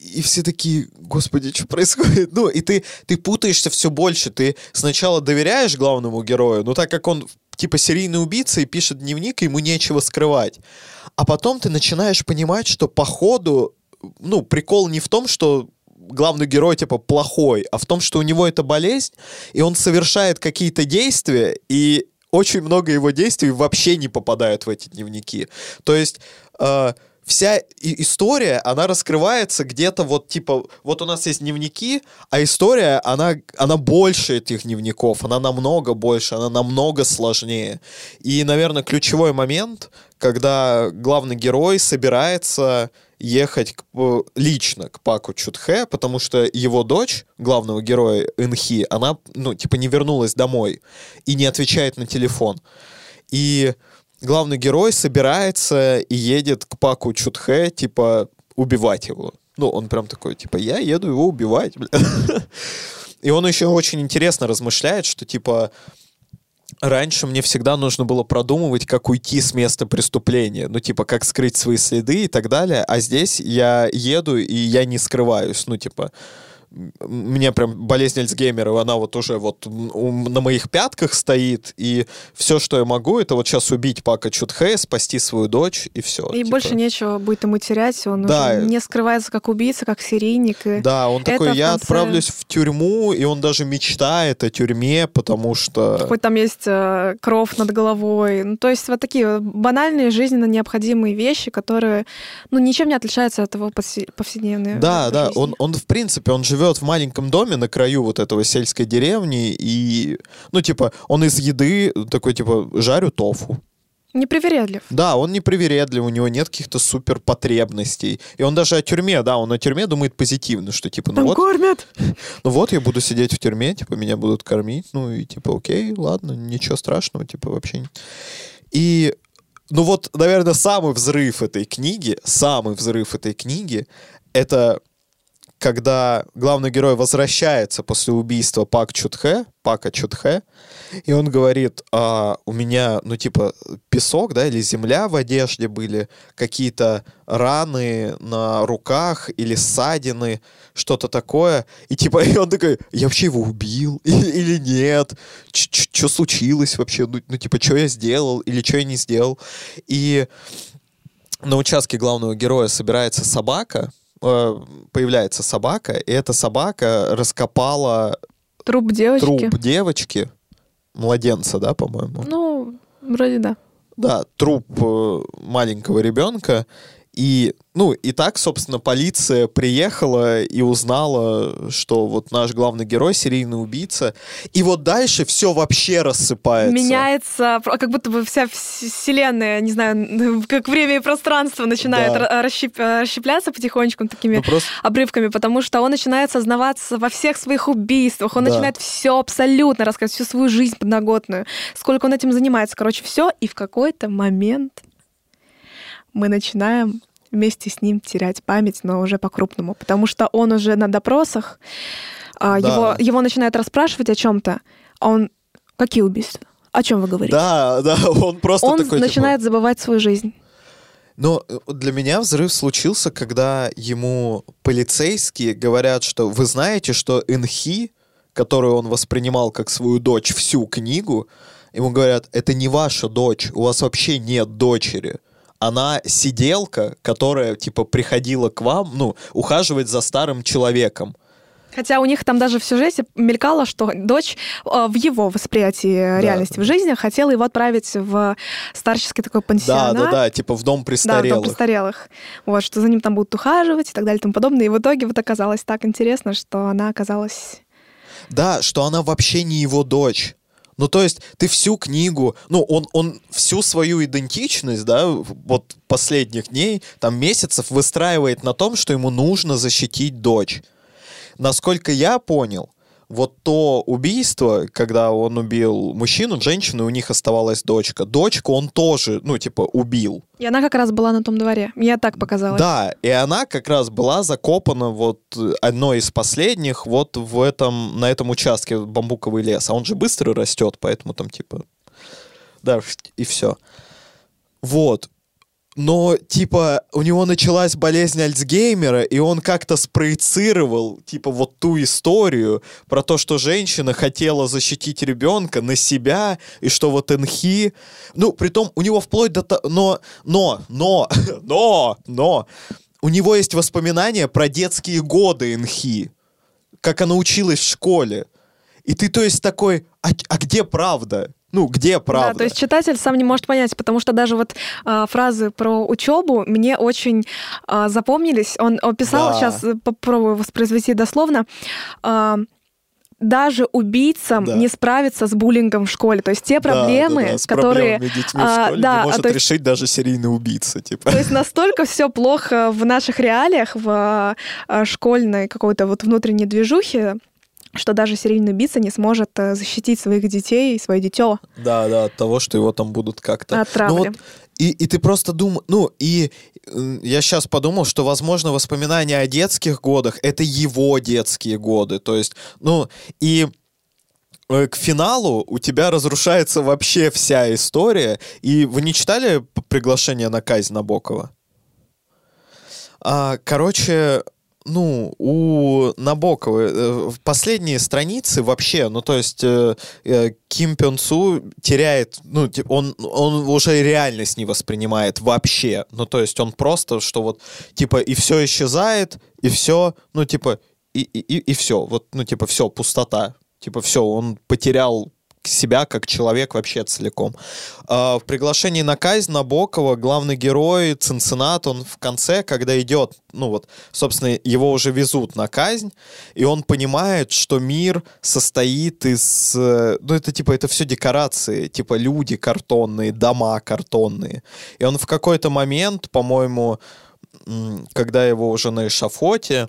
и все такие, господи, что происходит? Ну, и ты, ты путаешься все больше. Ты сначала доверяешь главному герою, но так как он типа серийный убийца и пишет дневник, ему нечего скрывать. А потом ты начинаешь понимать, что по ходу, ну, прикол не в том, что главный герой типа плохой, а в том, что у него это болезнь, и он совершает какие-то действия, и очень много его действий вообще не попадают в эти дневники. То есть э, вся история, она раскрывается где-то вот типа, вот у нас есть дневники, а история, она, она больше этих дневников, она намного больше, она намного сложнее. И, наверное, ключевой момент, когда главный герой собирается ехать к, лично к Паку Чутхе, потому что его дочь, главного героя Инхи, она, ну, типа, не вернулась домой и не отвечает на телефон. И главный герой собирается и едет к Паку Чутхе, типа, убивать его. Ну, он прям такой, типа, я еду его убивать, И он еще очень интересно размышляет, что, типа, раньше мне всегда нужно было продумывать, как уйти с места преступления. Ну, типа, как скрыть свои следы и так далее. А здесь я еду, и я не скрываюсь. Ну, типа, мне прям болезнь Альцгеймера, она вот уже вот на моих пятках стоит, и все, что я могу, это вот сейчас убить Пака Чутхе, спасти свою дочь, и все. И типа. больше нечего будет ему терять, он да. уже не скрывается как убийца, как серийник. И да, он такой, я конце... отправлюсь в тюрьму, и он даже мечтает о тюрьме, потому что... Хоть там есть э, кровь над головой. Ну, то есть вот такие банальные жизненно необходимые вещи, которые, ну, ничем не отличаются от его повседневной Да, да, он, он в принципе, он живет живет в маленьком доме на краю вот этого сельской деревни, и, ну, типа, он из еды такой, типа, жарю тофу. Непривередлив. Да, он непривередлив, у него нет каких-то супер потребностей. И он даже о тюрьме, да, он о тюрьме думает позитивно, что типа, ну Там вот... кормят! Ну вот, я буду сидеть в тюрьме, типа, меня будут кормить, ну и типа, окей, ладно, ничего страшного, типа, вообще. И ну вот, наверное, самый взрыв этой книги, самый взрыв этой книги, это когда главный герой возвращается после убийства Пак Чутхе, Пака Чутхе, и он говорит, а, у меня, ну, типа, песок, да, или земля в одежде были, какие-то раны на руках или ссадины, что-то такое. И, типа, и он такой, я вообще его убил или нет? Что случилось вообще? Ну, ну, типа, что я сделал или что я не сделал? И на участке главного героя собирается собака, появляется собака, и эта собака раскопала труп девочки. Труп девочки, младенца, да, по-моему? Ну, вроде да. Да, труп э, маленького ребенка, И, ну, и так, собственно, полиция приехала и узнала, что вот наш главный герой серийный убийца. И вот дальше все вообще рассыпается. Меняется, как будто бы вся вс- вселенная, не знаю, как время и пространство начинает Да. ра- расщеп- расщепляться потихонечку такими Ну, просто обрывками, потому что он начинает сознаваться во всех своих убийствах, он Да. начинает все абсолютно рассказывать, всю свою жизнь подноготную, сколько он этим занимается, короче, все, и в какой-то момент мы начинаем вместе с ним терять память, но уже по-крупному, потому что он уже на допросах, а, Да. его, его начинают расспрашивать о чем-то, а он... Какие убийства? О чем вы говорите? Да, да, он просто он такой, типа, начинает забывать свою жизнь. Но э, для меня взрыв случился, когда ему полицейские говорят, что вы знаете, что Энхи, которую он воспринимал как свою дочь всю книгу, ему говорят, это не ваша дочь, у вас вообще нет дочери. Она сиделка, которая, типа, приходила к вам, ну, ухаживать за старым человеком. Хотя у них там даже в сюжете мелькало, что дочь э, в его восприятии реальности в жизни хотела его отправить в старческий такой Да, пансионат. да, да, типа в дом Да, в престарелых. дом престарелых. Вот, что за ним там будут ухаживать и так далее и тому подобное. И в итоге вот оказалось так интересно, что она оказалась... Да, что она вообще не его дочь. Ну, то есть, ты всю книгу, ну, он, он всю свою идентичность, да, вот последних дней, там, месяцев выстраивает на том, что ему нужно защитить дочь. Насколько я понял, вот то убийство, когда он убил мужчину, женщину, и у них оставалась дочка. Дочку он тоже, ну, типа, убил. И она как раз была на том дворе. Мне так показалось. Да, и она как раз была закопана вот э, одной из последних вот в этом, на этом участке бамбуковый лес. А он же быстро растет, поэтому там типа... Да, и все. Вот. Но, типа, у него началась болезнь Альцгеймера, и он как-то спроецировал, типа, вот ту историю про то, что женщина хотела защитить ребенка на себя, и что вот Энхи... Ну, притом, у него вплоть до... то- Но, но, но, но, но... У него есть воспоминания про детские годы Энхи, как она училась в школе. И ты, то есть, такой, а, а где правда? Ну, где правда? Да, то есть читатель сам не может понять, потому что даже вот а, фразы про учебу мне очень а, запомнились. Он описал, Да. сейчас попробую воспроизвести дословно. а, даже убийцам Да. не справиться с буллингом в школе. То есть те Да, проблемы, да, да, с которые... детьми а, в школе да, не может есть- решить даже серийный убийца, типа. То есть настолько все плохо в наших реалиях, в школьной какой-то вот внутренней движухе, что даже серийный убийца не сможет э, защитить своих детей и свое дитё Да, да, от того, что его там будут как-то... от травли. Ну вот, и, и ты просто думаешь... Ну, и э, я сейчас подумал, что, возможно, воспоминания о детских годах — это его детские годы. То есть, ну, и э, к финалу у тебя разрушается вообще вся история. И вы не читали приглашение на казнь Набокова? А, короче, ну, у Набокова э, в последние страницы вообще, ну, то есть э, э, Ким Пён Су теряет, ну, он, он уже реальность не воспринимает вообще. Ну, то есть он просто, что вот, типа, и все исчезает, и все, ну, типа, и, и, и, и все. Вот, ну, типа, все, пустота. Типа, все, он потерял себя как человек вообще целиком. А, в приглашении на казнь Набокова главный герой Цинциннат, он в конце, когда идет, ну вот, собственно, его уже везут на казнь, и он понимает, что мир состоит из, э, ну это типа, это все декорации, типа люди картонные, дома картонные. И он в какой-то момент, по-моему, когда его уже на эшафоте,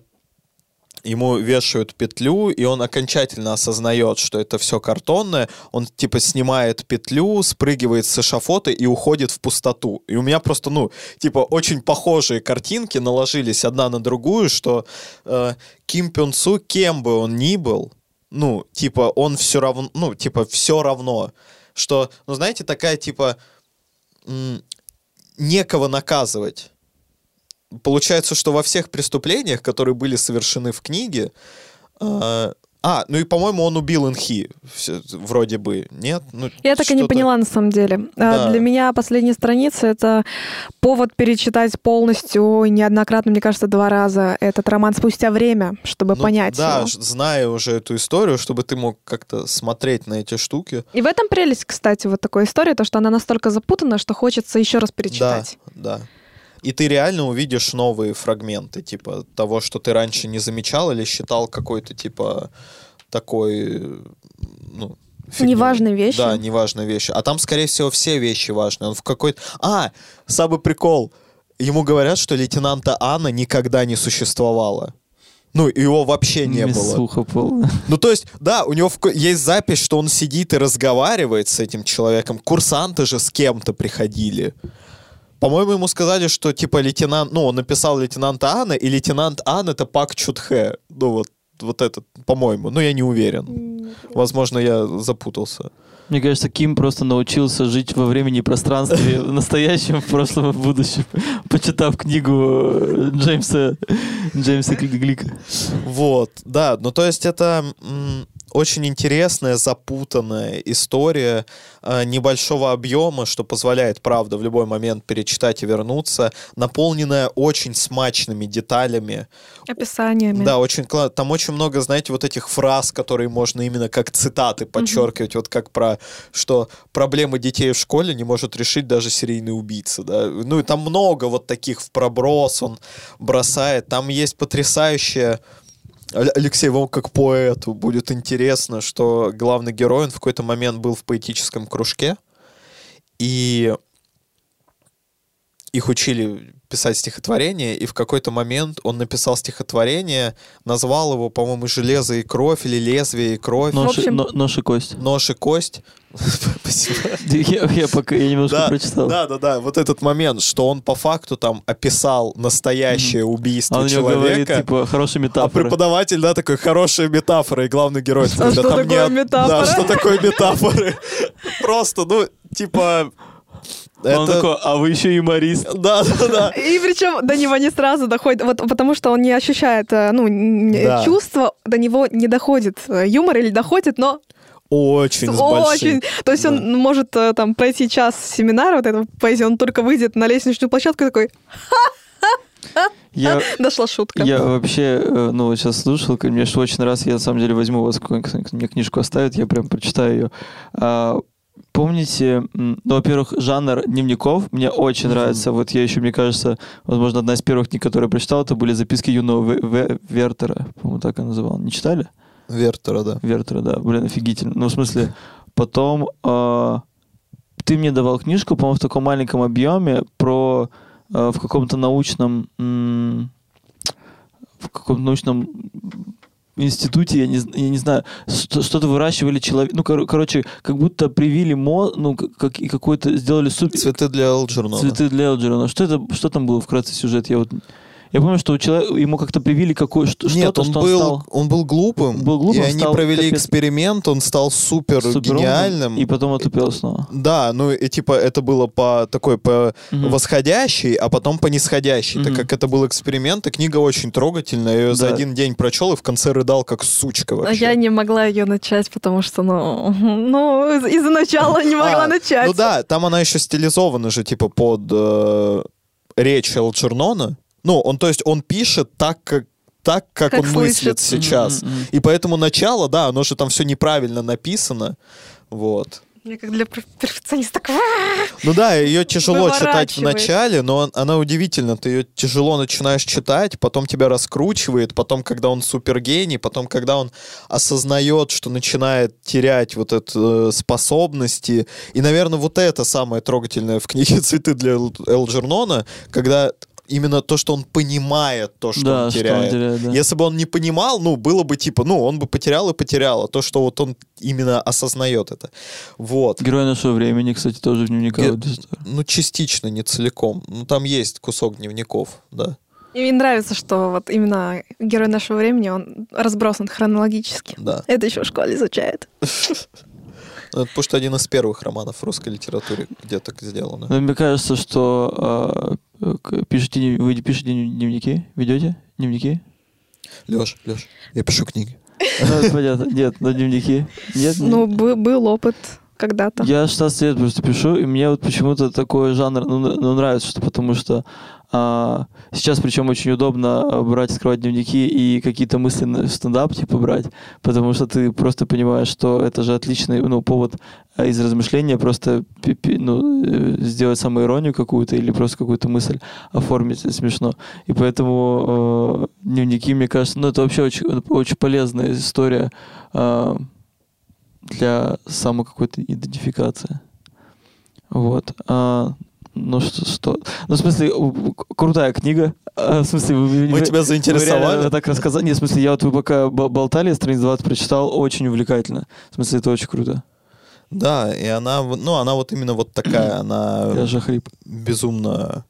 ему вешают петлю, и он окончательно осознает, что это все картонное. Он типа снимает петлю, спрыгивает с эшафота и уходит в пустоту. И у меня просто, ну, типа очень похожие картинки наложились одна на другую, что э, Ким Пён Су, кем бы он ни был, ну, типа он все равно, ну, типа все равно, что, ну, знаете, такая типа некого наказывать получается, что во всех преступлениях, которые были совершены в книге, э, а, ну и, по-моему, он убил Инхи, вроде бы, нет? Ну, Я так и не поняла, на самом деле. А, Да. Для меня последняя страница — это повод перечитать полностью, неоднократно, мне кажется, два раза этот роман спустя время, чтобы Ну, понять Да, его. ж- зная уже эту историю, чтобы ты мог как-то смотреть на эти штуки. И в этом прелесть, кстати, вот такой истории, то, что она настолько запутана, что хочется еще раз перечитать. Да, да. И ты реально увидишь новые фрагменты, типа того, что ты раньше не замечал или считал какой-то, типа, такой, ну, фигнёй. Неважной вещью. Да, неважной вещи. А там, скорее всего, все вещи важные. Он в какой-то... А, самый прикол. Ему говорят, что лейтенанта Анна никогда не существовало. Ну, его вообще не было. Месуха полная. Ну, то есть, да, у него в есть запись, что он сидит и разговаривает с этим человеком. Курсанты же с кем-то приходили. По-моему, ему сказали, что, типа, лейтенант... Ну, он написал лейтенанта Анна, и лейтенант Ан — это Пак Чутхе. Ну, вот, вот этот, по-моему. Ну, я не уверен. Возможно, я запутался. Мне кажется, Ким просто научился жить во времени и пространстве в настоящем, в прошлом и в будущем, почитав книгу э, Джеймса, Джеймса Глика. Вот, да, ну то есть это м, очень интересная, запутанная история э, небольшого объема, что позволяет, правда, в любой момент перечитать и вернуться, наполненная очень смачными деталями. Описаниями. Да, очень кла- Там очень много, знаете, вот этих фраз, которые можно именно как цитаты подчеркивать, вот как про, что проблемы детей в школе не может решить даже серийный убийца, да. Ну и там много вот таких в проброс он бросает. Там есть потрясающее... Ал- Алексей, вам как поэту будет интересно, что главный герой, он в какой-то момент был в поэтическом кружке, и их учили писать стихотворение, и в какой-то момент он написал стихотворение, назвал его, по-моему, «Железо и кровь» или «Лезвие и кровь», Нож, и- общем- но- нож и кость. «Нож и кость». Я, я пока я немножко Да, прочитал. да, да, да, вот этот момент, что он по факту там описал настоящее А убийство он у него говорит, человека, типа, хорошая а метафора. преподаватель, да, такой, хорошая метафора, и главный герой... А «Да что там такое нет». метафора? Да, что такое метафоры? Просто, ну, типа... Он это- такой, а вы еще юморист. Да, да, да. И причем до него не сразу доходит, вот потому что он не ощущает э, ну, Да. чувства, до него не доходит э, юмор или доходит, но Очень с очень. То есть он может э, там пройти час семинара вот этого поэзии, он только выйдет на лестничную площадку и такой, Я, дошла шутка. я вообще, ну, сейчас слушал, мне что очень раз, я на самом деле возьму у вас, какую-нибудь- мне книжку оставят, я прям прочитаю ее. Помните, ну, во-первых, жанр дневников мне очень нравится. Вот я еще, мне кажется, возможно, одна из первых книг, которые я прочитал, это были записки юного Ве- Ве- Вертера, по-моему, так он называл. Не читали? Вертера, да. Вертера, да. Блин, офигительно. Ну, в смысле, потом а, ты мне давал книжку, по-моему, в таком маленьком объеме про а, в каком-то научном м, в каком-то научном институте, я не, я не знаю, что- что-то выращивали человек, ну, кор- короче, как будто привили мо, ну, как, и какой-то сделали супер... Цветы для Элджернона. Цветы для Элджерона. Что это, что там было вкратце сюжет? Я вот... Я помню, что у человека, ему как-то привили какое, что, Нет, что-то, он что был, он стал... он был глупым, Был глупым, и они стал провели капец- эксперимент, он стал супер, суперумным, гениальным. И потом отупел снова. Да, ну и типа это было по такой по Мгм. восходящей, а потом по нисходящей, так Мгм. как это был эксперимент, и книга очень трогательная, я ее за Да. один день прочел и в конце рыдал как сучка А вообще. Я не могла ее начать, потому что, ну, ну из- из-за начала не могла А, начать. Ну да, там она еще стилизована же типа под э, речь Элджернона. Ну, он, то есть, он пишет так, как так, как, Как он мыслит слышит. сейчас. Мгм, мгм. И поэтому начало, да, оно же там все неправильно написано. Вот. Мне как для пер- перфекциониста. Ну да, ее тяжело читать в начале, но он- она удивительна. Ты ее тяжело начинаешь читать, потом тебя раскручивает, потом, когда он супергений, потом, когда он осознает, что начинает терять вот это э, способности. И, наверное, вот это самое трогательное в книге «Цветы для Эл- Элджернона», когда именно то, что он понимает то, что да, он что он теряет. теряет, да. Если бы он не понимал, ну, было бы типа, ну, он бы потерял и потерял. А то, что вот он именно осознает это. Вот. Герой нашего времени, кстати, тоже в дневниках. Ге-. Ну, частично, не целиком. Ну, там есть кусок дневников, да. И мне нравится, что вот именно герой нашего времени, он разбросан хронологически. Да. Это еще в школе изучают. Ну, это потому что один из первых романов в русской литературе, где так сделано. Но мне кажется, что э, пишете, вы пишете дневники, ведете дневники? Леш, Леш, я пишу книги. Ну, понятно. Нет, но дневники. Нет, Ну, был опыт когда-то. Я 16 лет просто пишу, и мне вот почему-то такой жанр ну, ну, нравится, что потому что сейчас причем очень удобно брать, открывать дневники и какие-то мысли на стендап типа брать, потому что ты просто понимаешь, что это же отличный ну, повод а, из размышления просто ну, э, сделать самоиронию какую-то или просто какую-то мысль оформить смешно. И поэтому э, дневники, мне кажется, ну это вообще очень, очень полезная история э, для самой какой-то идентификации. Вот. А, ну что, что? Ну, в смысле, крутая книга. А, в смысле, вы, Мы тебя заинтересовали? Вы так рассказали. Нет, в смысле, я вот вы пока болтали, страниц 20 прочитал, очень увлекательно. В смысле, это очень круто. Да, и она, ну, она вот именно вот такая, она я же хрип. безумно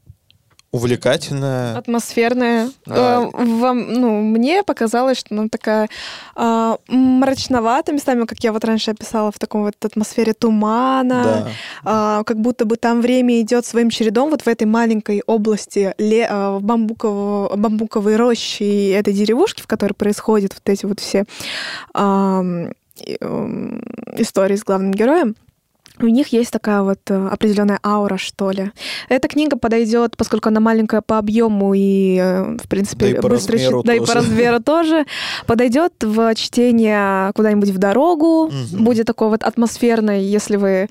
увлекательная. Атмосферная. Да. Э, вам, ну, мне показалось, что она такая э, мрачновата местами, как я вот раньше описала, в таком вот атмосфере тумана. Да. Э, как будто бы там время идет своим чередом вот в этой маленькой области ле, э, бамбукового, бамбуковой рощи и этой деревушки, в которой происходят вот эти вот все э, истории с главным героем у них есть такая вот э, определенная аура, что ли. Эта книга подойдет, поскольку она маленькая по объему и, э, в принципе, да и быстро чит... да и по размеру тоже, подойдет в чтение куда-нибудь в дорогу, угу. будет такой вот атмосферной, если вы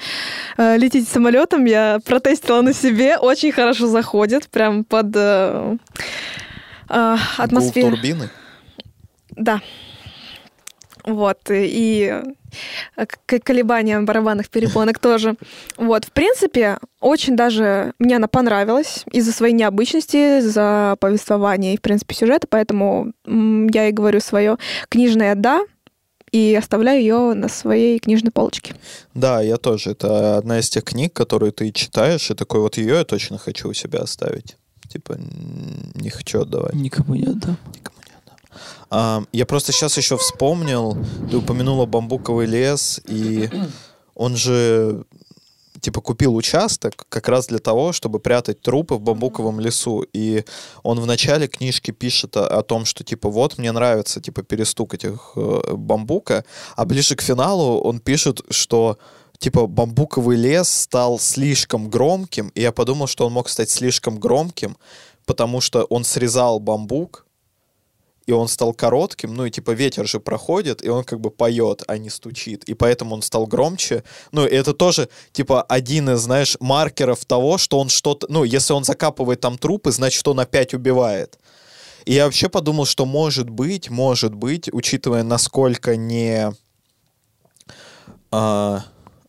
э, летите самолетом, я протестила на себе, очень хорошо заходит, прям под э, атмосферу. турбины? Да. Вот, и э, колебания барабанных перепонок тоже. Вот, в принципе, очень даже мне она понравилась из-за своей необычности, за повествование и, в принципе, сюжета, поэтому я и говорю свое книжное «да», и оставляю ее на своей книжной полочке. Да, я тоже. Это одна из тех книг, которые ты читаешь, и такой вот ее я точно хочу у себя оставить. Типа, не хочу отдавать. Никому не отдам. Никому я просто сейчас еще вспомнил, ты упомянула бамбуковый лес, и он же типа купил участок как раз для того, чтобы прятать трупы в бамбуковом лесу. И он в начале книжки пишет о, о том, что типа вот мне нравится типа перестук этих э, бамбука, а ближе к финалу он пишет, что типа бамбуковый лес стал слишком громким, и я подумал, что он мог стать слишком громким, потому что он срезал бамбук, и он стал коротким, ну и типа ветер же проходит, и он как бы поет, а не стучит, и поэтому он стал громче. Ну и это тоже типа один из, знаешь, маркеров того, что он что-то, ну если он закапывает там трупы, значит он опять убивает. И я вообще подумал, что может быть, может быть, учитывая насколько не... А,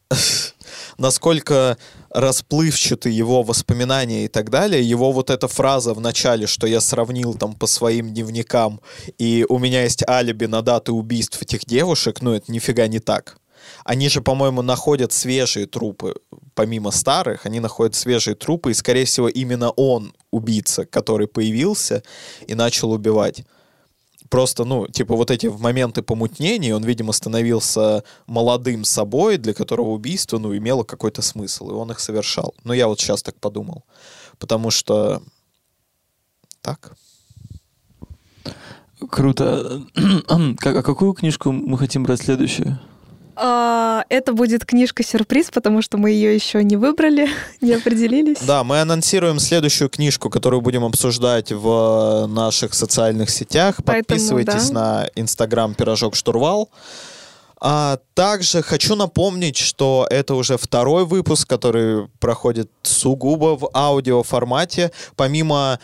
насколько расплывчаты его воспоминания и так далее, его вот эта фраза в начале, что я сравнил там по своим дневникам, и у меня есть алиби на даты убийств этих девушек, ну это нифига не так. Они же, по-моему, находят свежие трупы, помимо старых, они находят свежие трупы, и, скорее всего, именно он убийца, который появился и начал убивать просто, ну, типа вот эти моменты помутнения, он, видимо, становился молодым собой, для которого убийство, ну, имело какой-то смысл, и он их совершал. Но я вот сейчас так подумал. Потому что... Так. Круто. А какую книжку мы хотим брать следующую? А, это будет книжка-сюрприз, потому что мы ее еще не выбрали, не определились. Да, мы анонсируем следующую книжку, которую будем обсуждать в наших социальных сетях. Поэтому, Подписывайтесь да. на Инстаграм Пирожок Штурвал. А также хочу напомнить, что это уже второй выпуск, который проходит сугубо в аудиоформате. Помимо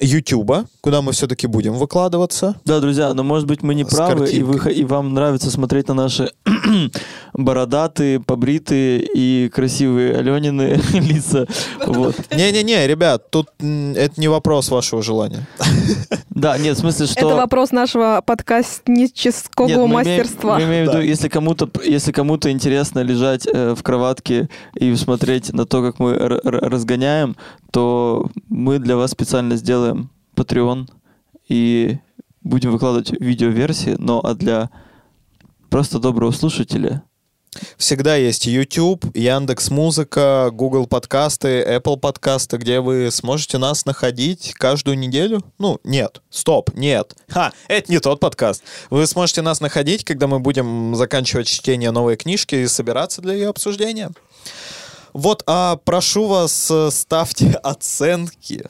Ютуба, куда мы все-таки будем выкладываться. Да, друзья, но может быть мы не правы, и, вы, и вам нравится смотреть на наши бородатые, побритые и красивые Аленины лица. Вот. Не-не-не, ребят, тут это не вопрос вашего желания. Да, нет, в смысле, что... Это вопрос нашего подкастнического нет, мастерства. Мы имеем в виду, если кому-то если кому-то интересно лежать э, в кроватке и смотреть на то, как мы разгоняем, то мы для вас специально сделаем Patreon и будем выкладывать видеоверсии, но а для просто доброго слушателя Всегда есть YouTube, Яндекс Музыка, Google подкасты, Apple подкасты, где вы сможете нас находить каждую неделю. Ну, нет, стоп, нет. Ха, это не тот подкаст. Вы сможете нас находить, когда мы будем заканчивать чтение новой книжки и собираться для ее обсуждения. Вот, а прошу вас, э, ставьте оценки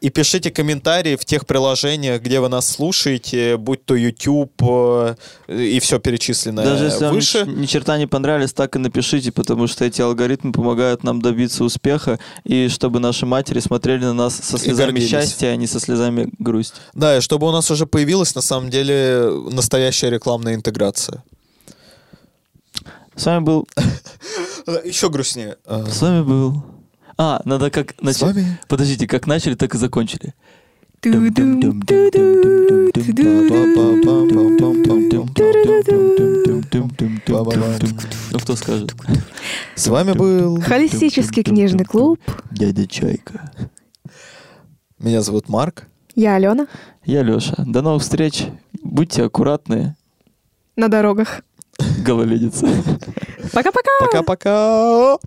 и пишите комментарии в тех приложениях, где вы нас слушаете, будь то YouTube э, и все перечисленное Даже если вам выше. ни, ни черта не понравились, так и напишите, потому что эти алгоритмы помогают нам добиться успеха, и чтобы наши матери смотрели на нас со слезами счастья, а не со слезами грусти. Да, и чтобы у нас уже появилась на самом деле настоящая рекламная интеграция. С вами был... Еще грустнее. С вами был... А, надо как С начать. вами Подождите, как начали, так и закончили. Ну, кто скажет? С вами был... Холистический книжный клуб. Дядя Чайка. Меня зовут Марк. Я Алена. Я Леша. До новых встреч. Будьте аккуратны. На дорогах. Гололедица. Пока-пока. Пока-пока.